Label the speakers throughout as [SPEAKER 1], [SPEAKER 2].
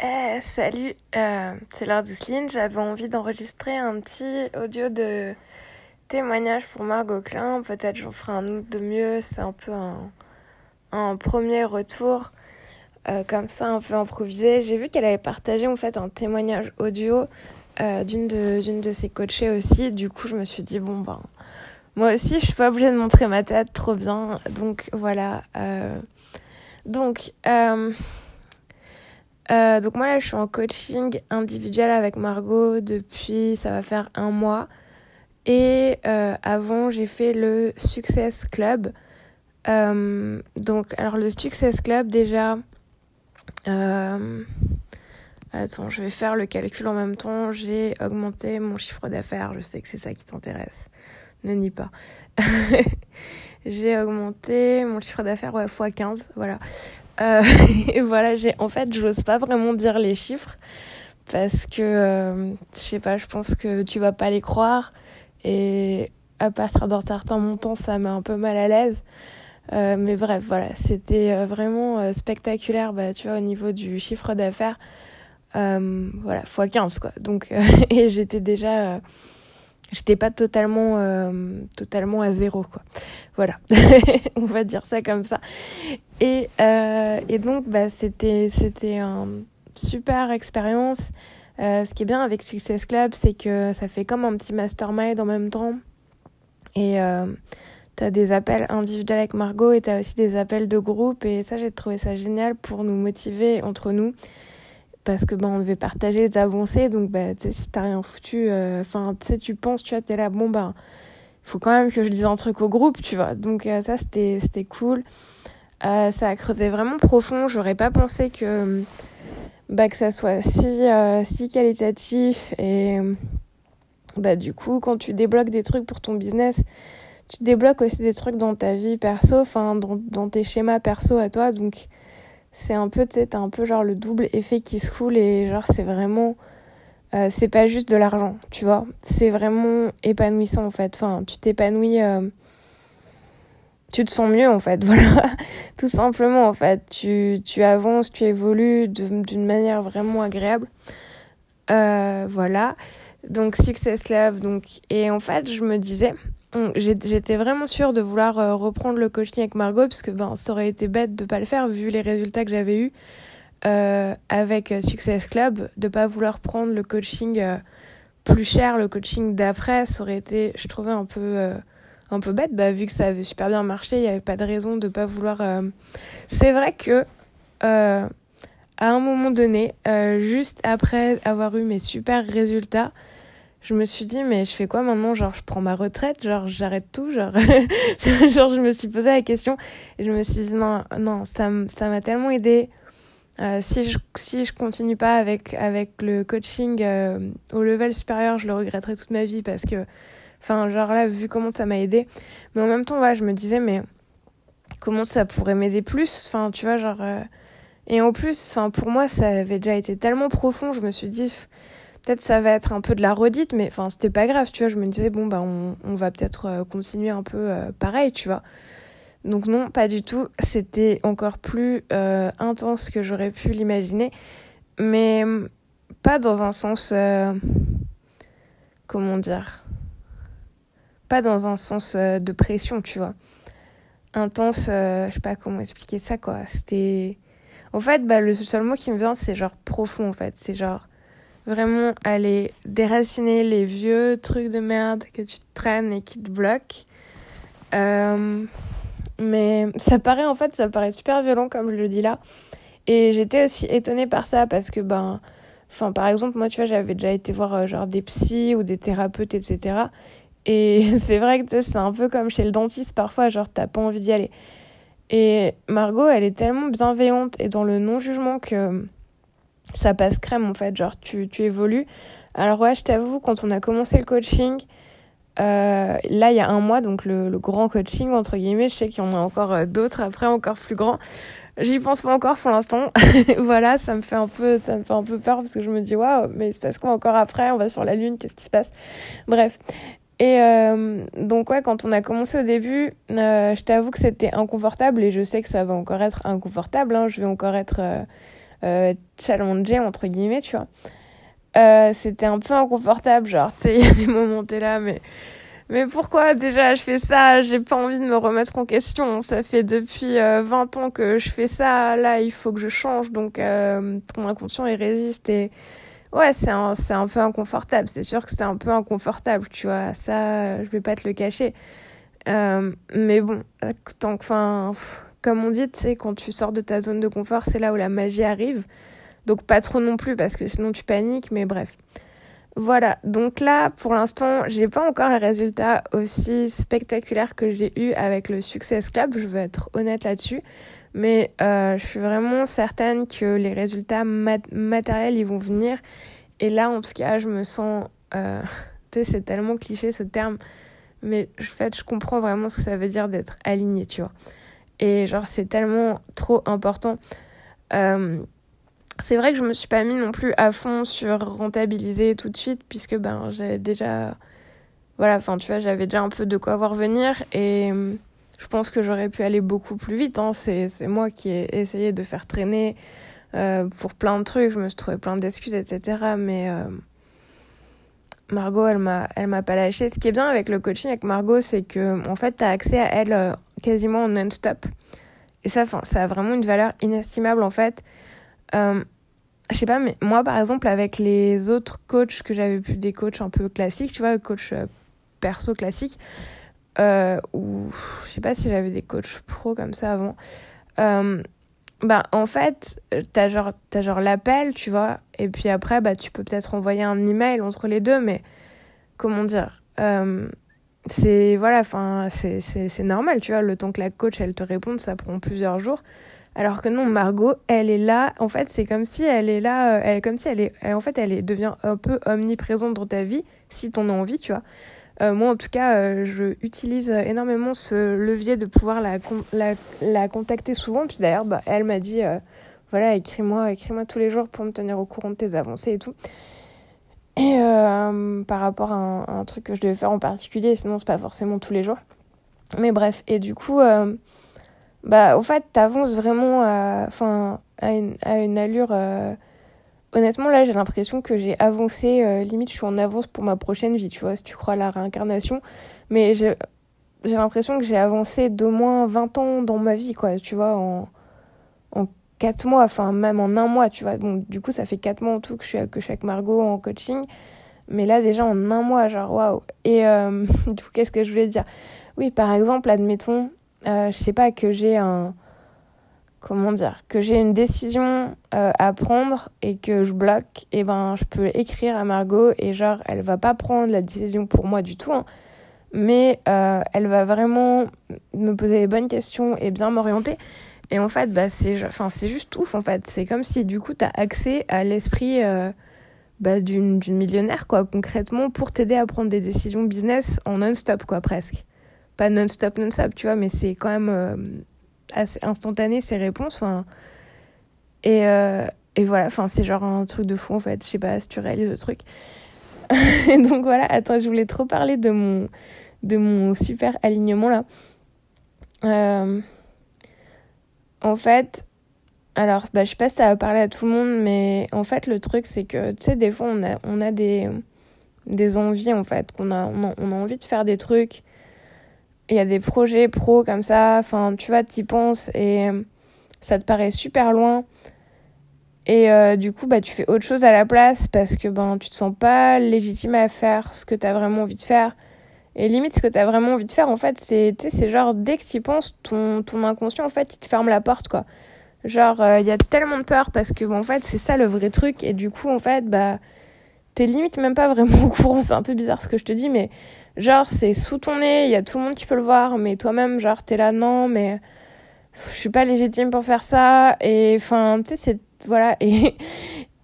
[SPEAKER 1] Eh, salut, euh, c'est Laure Douceline. J'avais envie d'enregistrer un petit audio de témoignage pour Margot Klein. Peut-être j'en ferai un autre de mieux. C'est un peu un, premier retour, euh, comme ça, un peu improvisé. J'ai vu qu'elle avait partagé en fait un témoignage audio euh, d'une de, ses coachées aussi. Du coup, je me suis dit, bon, ben, moi aussi, je suis pas obligée de montrer ma tête trop bien. Donc, voilà. Donc, euh, donc moi là je suis en coaching individuel avec Margot depuis ça va faire un mois. Et euh, avant j'ai fait le Success Club. Euh, donc alors le Success Club déjà attends je vais faire le calcul en même temps. J'ai augmenté mon chiffre d'affaires. Je sais que c'est ça qui t'intéresse. Ne nie pas. J'ai augmenté mon chiffre d'affaires ouais, x 15 voilà euh, et voilà, j'ai en fait, j'ose pas vraiment dire les chiffres parce que euh, je sais pas, je pense que tu vas pas les croire et à partir d'un certain montant, ça met un peu mal à l'aise. Euh, mais bref, voilà, c'était vraiment spectaculaire, bah, tu vois, au niveau du chiffre d'affaires. Voilà, x 15 quoi. Donc, et j'étais déjà j'étais pas totalement euh, totalement à zéro quoi. Voilà. On va dire ça comme ça. Et euh, et donc bah c'était c'était un super expérience. Euh, ce qui est bien avec Success Club c'est que ça fait comme un petit mastermind en même temps. Et euh, t'as des appels individuels avec Margot et t'as aussi des appels de groupe. Et ça j'ai trouvé ça génial pour nous motiver entre nous parce que ben on devait partager les avancées donc bah tu si t'as rien foutu enfin euh, tu sais tu penses tu vois t'es là bon il faut quand même que je dise un truc au groupe tu vois. Donc euh, ça c'était c'était cool. Euh, ça a creusé vraiment profond. J'aurais pas pensé que bah que ça soit si si qualitatif. Et bah du coup quand tu débloques des trucs pour ton business tu débloques aussi des trucs dans ta vie perso enfin dans, dans tes schémas perso à toi. Donc c'est un peu, tu sais, un peu genre le double effet qui se coule et genre c'est vraiment, euh, c'est pas juste de l'argent, tu vois. C'est vraiment épanouissant en fait. Enfin, tu t'épanouis, euh, tu te sens mieux en fait, voilà. Tout simplement en fait. Tu, tu avances, tu évolues d'une manière vraiment agréable. Euh, voilà. Donc Success Lab, donc, et en fait, je me disais, J'étais vraiment sûre de vouloir euh, reprendre le coaching avec Margot parce que ben, ça aurait été bête de pas le faire vu les résultats que j'avais eus euh, avec euh, Success Club, de pas vouloir prendre le coaching plus cher, le coaching d'après, ça aurait été, je trouvais un peu un peu bête, bah, vu que ça avait super bien marché, il n'y avait pas de raison de pas vouloir. C'est vrai que à un moment donné, juste après avoir eu mes super résultats, je me suis dit mais je fais quoi maintenant genre je prends ma retraite genre j'arrête tout genre. Genre je me suis posé la question et je me suis dit non non ça ça m'a tellement aidé euh, si je si je continue pas avec avec le coaching euh, au level supérieur je le regretterai toute ma vie parce que enfin genre là vu comment ça m'a aidé mais en même temps voilà je me disais mais comment ça pourrait m'aider plus? Enfin tu vois genre euh... et en plus enfin pour moi ça avait déjà été tellement profond je me suis dit peut-être ça va être un peu de la redite, mais enfin, c'était pas grave, tu vois. Je me disais, bon, bah, on, va peut-être euh, continuer un peu euh, pareil, tu vois. Donc, non, pas du tout. C'était encore plus euh, intense que j'aurais pu l'imaginer, mais pas dans un sens. Comment dire? Pas dans un sens de pression, tu vois. Intense, je sais pas comment expliquer ça, quoi. C'était. En fait, bah, le seul mot qui me vient, c'est genre profond, en fait. C'est genre vraiment aller déraciner les vieux trucs de merde que tu traînes et qui te bloquent. Euh, mais ça paraît en fait, ça paraît super violent comme je le dis là. Et j'étais aussi étonnée par ça parce que ben, enfin par exemple moi tu vois j'avais déjà été voir euh, genre des psys ou des thérapeutes etc. Et c'est vrai que c'est un peu comme chez le dentiste parfois genre t'as pas envie d'y aller. Et Margot elle est tellement bienveillante et dans le non jugement que ça passe crème en fait, genre tu, tu évolues. Alors ouais, je t'avoue, quand on a commencé le coaching, euh, là il y a un mois, donc le, grand coaching entre guillemets, je sais qu'il y en a encore euh, d'autres après, encore plus grands. J'y pense pas encore pour l'instant. voilà, ça me fait un peu, ça me fait un peu peur parce que je me dis waouh, mais il se passe quoi encore après On va sur la lune, qu'est-ce qui se passe? Bref. Et euh, donc ouais, quand on a commencé au début, je t'avoue que c'était inconfortable et je sais que ça va encore être inconfortable. Hein, je vais encore être euh, euh, challenger, entre guillemets, tu vois. Euh, c'était un peu inconfortable, genre, tu sais, il y a des moments, t'es là, mais, mais pourquoi déjà je fais ça? J'ai pas envie de me remettre en question. Ça fait depuis 20 euh, ans que je fais ça, là, il faut que je change, donc ton inconscient, il résiste et. Ouais, c'est un, c'est un peu inconfortable. C'est sûr que c'est un peu inconfortable, tu vois. Ça, je vais pas te le cacher. mais bon, tant que, enfin, comme on dit, tu sais, quand tu sors de ta zone de confort, c'est là où la magie arrive. Donc pas trop non plus parce que sinon tu paniques, mais bref. Voilà, donc là, pour l'instant, j'ai pas encore les résultats aussi spectaculaires que j'ai eu avec le Success Club, je veux être honnête là-dessus, mais euh, je suis vraiment certaine que les résultats matériels, ils vont venir. Et là, en tout cas, je me sens... Euh, tu sais, c'est tellement cliché ce terme, mais en fait, je comprends vraiment ce que ça veut dire d'être aligné, tu vois. Et genre, c'est tellement trop important. Euh, c'est vrai que je me suis pas mis non plus à fond sur rentabiliser tout de suite, puisque ben, j'avais déjà. Voilà, enfin, tu vois, j'avais déjà un peu de quoi voir venir. Et euh, je pense que j'aurais pu aller beaucoup plus vite. Hein. C'est moi qui ai essayé de faire traîner euh, pour plein de trucs. Je me suis trouvé plein d'excuses, etc. Mais. Margot, elle m'a, elle m'a pas lâché. Ce qui est bien avec le coaching avec Margot, c'est que en fait, t'as accès à elle quasiment non-stop. Et ça, ça a vraiment une valeur inestimable en fait. Euh, je sais pas, mais moi par exemple, avec les autres coachs que j'avais pu, des coachs un peu classiques, tu vois, coach euh, perso classique, euh, ou je sais pas si j'avais des coachs pro comme ça avant. Bah, en fait, t'as genre, as genre l'appel, tu vois, et puis après, bah, tu peux peut-être envoyer un email entre les deux, mais comment dire C'est, voilà, enfin, c'est normal, tu vois, le temps que la coach, elle te réponde, ça prend plusieurs jours. Alors que non, Margot, elle est là, en fait, c'est comme si elle est là, euh, elle, comme si elle est, en fait, elle est, devient un peu omniprésente dans ta vie, si t'en as envie, tu vois. Euh, moi, en tout cas, euh, je utilise énormément ce levier de pouvoir la, la, la contacter souvent. Puis d'ailleurs, bah, elle m'a dit, euh, voilà, écris-moi, écris-moi tous les jours pour me tenir au courant de tes avancées et tout. Et par rapport à un, truc que je devais faire en particulier, sinon c'est pas forcément tous les jours. Mais bref, et du coup, bah, au fait, t'avances vraiment enfin, à, une, à une allure honnêtement, là, j'ai l'impression que j'ai avancé, euh, limite, je suis en avance pour ma prochaine vie, tu vois, si tu crois à la réincarnation. Mais j'ai l'impression que j'ai avancé d'au moins 20 ans dans ma vie, quoi, tu vois, 4 mois, enfin, même en un mois, tu vois. Bon, du coup, ça fait 4 mois en tout que je suis, que je suis avec Margot en coaching. Mais là, déjà, en un mois, genre, waouh. Et euh, du coup, qu'est-ce que je voulais dire? Oui, par exemple, admettons, euh, je sais pas, que j'ai un comment dire, que j'ai une décision euh, à prendre et que je bloque, et eh ben je peux écrire à Margot et genre elle va pas prendre la décision pour moi du tout, hein, mais euh, elle va vraiment me poser les bonnes questions et bien m'orienter. Et en fait, bah c'est, enfin juste ouf en fait. C'est comme si du coup tu as accès à l'esprit euh, bah, d'une millionnaire quoi concrètement pour t'aider à prendre des décisions business en non-stop quoi presque. Pas non-stop non-stop tu vois, mais c'est quand même assez instantané ces réponses. Enfin, et, euh, et voilà, enfin, c'est genre un truc de fou en fait. Je sais pas si tu réalises le truc. donc voilà, attends, je voulais trop parler de mon, de mon super alignement là. Euh, en fait, alors bah, je sais pas si ça va parler à tout le monde, mais en fait, le truc c'est que tu sais, des fois on a, des, envies en fait, qu'on a, on a, envie de faire des trucs il y a des projets pro comme ça, enfin, tu vois, t'y penses et ça te paraît super loin. Et euh, du coup, bah, tu fais autre chose à la place parce que ben, tu te sens pas légitime à faire ce que tu as vraiment envie de faire. Et limite, ce que tu as vraiment envie de faire, en fait, c'est, genre, dès que tu penses, ton, ton inconscient, en fait, il te ferme la porte, quoi. Genre, euh, il y a tellement de peur parce que, bon, en fait, c'est ça le vrai truc. Et du coup, en fait, bah, t'es limite même pas vraiment au courant. C'est un peu bizarre ce que je te dis, mais genre c'est sous ton nez, il y a tout le monde qui peut le voir, mais toi-même, genre t'es là, non, mais je suis pas légitime pour faire ça. Et enfin, tu sais, c'est. Voilà. Et.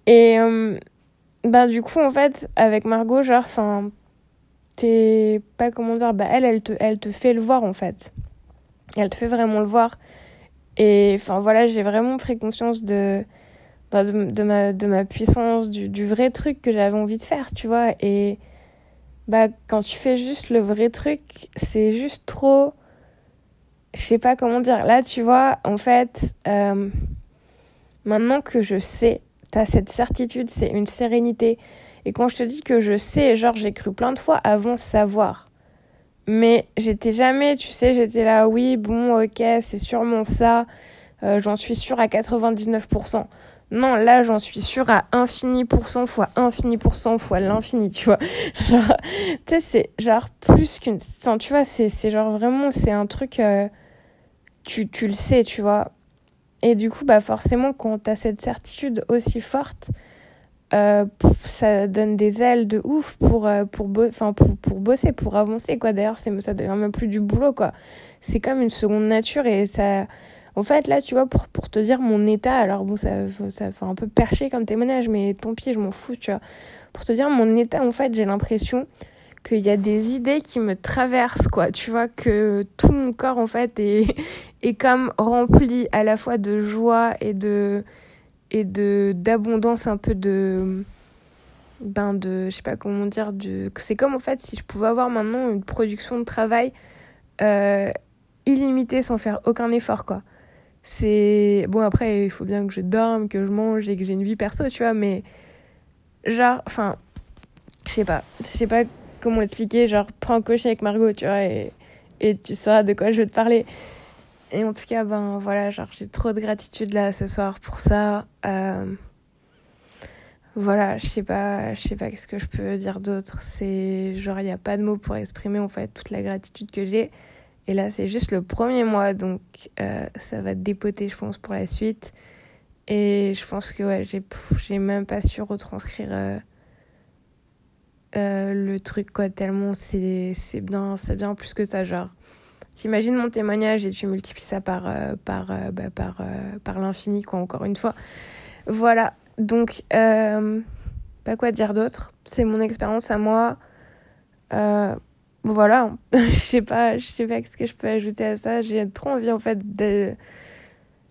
[SPEAKER 1] Et. Euh, ben, du coup, en fait, avec Margot, genre, enfin. T'es. Pas comment dire, bah, elle, elle te, elle te fait le voir, en fait. Elle te fait vraiment le voir. Et enfin, voilà, j'ai vraiment pris conscience de. Bah, de, ma, de ma puissance, du, du vrai truc que j'avais envie de faire, tu vois. Et bah quand tu fais juste le vrai truc, c'est juste trop je sais pas comment dire. Là, tu vois, en fait, euh, maintenant que je sais, t'as cette certitude, c'est une sérénité. Et quand je te dis que je sais, genre j'ai cru plein de fois avant savoir. Mais j'étais jamais, tu sais, j'étais là, oui, bon, ok, c'est sûrement ça. Euh, j'en suis sûre à 99%. Non, là, j'en suis sûre à infini cent fois infini cent fois l'infini, tu vois. Genre, tu sais, c'est genre plus qu'une... tu vois, c'est genre vraiment, c'est un truc... Euh, tu, tu le sais, tu vois. Et du coup, bah forcément, quand tu as cette certitude aussi forte, euh, ça donne des ailes de ouf pour, euh, pour, pour, pour, bosser, pour avancer, quoi. D'ailleurs, ça devient même plus du boulot, quoi. C'est comme une seconde nature et ça... En fait, là, tu vois, pour, pour te dire mon état, alors bon, ça, ça fait un peu perché comme témoignage, mais tant pis, je m'en fous, tu vois. Pour te dire mon état, en fait, j'ai l'impression qu'il y a des idées qui me traversent, quoi. Tu vois, que tout mon corps, en fait, est, est comme rempli à la fois de joie et de et de d'abondance un peu de ben de je sais pas comment dire c'est comme en fait si je pouvais avoir maintenant une production de travail euh, illimitée sans faire aucun effort quoi. C'est bon après il faut bien que je dorme que je mange et que j'ai une vie perso tu vois mais genre enfin je sais pas je sais pas comment l'expliquer genre prends un cocher avec Margot tu vois et et tu sauras de quoi je veux te parler et en tout cas, ben voilà, genre j'ai trop de gratitude là ce soir pour ça. Euh, voilà, je sais pas, je sais pas qu'est-ce que je peux dire d'autre. C'est genre il n'y a pas de mots pour exprimer en fait toute la gratitude que j'ai. Et là, c'est juste le premier mois, donc euh, ça va dépoter, je pense, pour la suite. Et je pense que ouais, j'ai, j'ai même pas su retranscrire euh, le truc, quoi, tellement c'est, c'est bien, c'est bien plus que ça, genre. T'imagines mon témoignage et tu multiplies ça par, euh, par, euh, bah, par, euh, par l'infini, quoi, encore une fois. Voilà, donc, pas quoi dire d'autre. C'est mon expérience à moi. voilà, je sais pas, sais pas ce que je peux ajouter à ça. J'ai trop envie, en fait, de...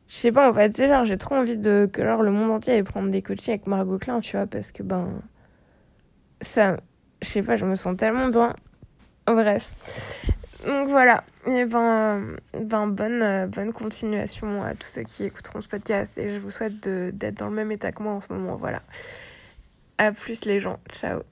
[SPEAKER 1] Je sais pas, en fait, c'est genre, j'ai trop envie de que genre, le monde entier aille prendre des coachings avec Margot Klein, tu vois, parce que, ben... Ça... Je sais pas, je me sens tellement bien. Bref. Donc voilà, et ben, ben bonne, euh, bonne continuation à tous ceux qui écouteront ce podcast et je vous souhaite d'être dans le même état que moi en ce moment. Voilà. À plus les gens, ciao.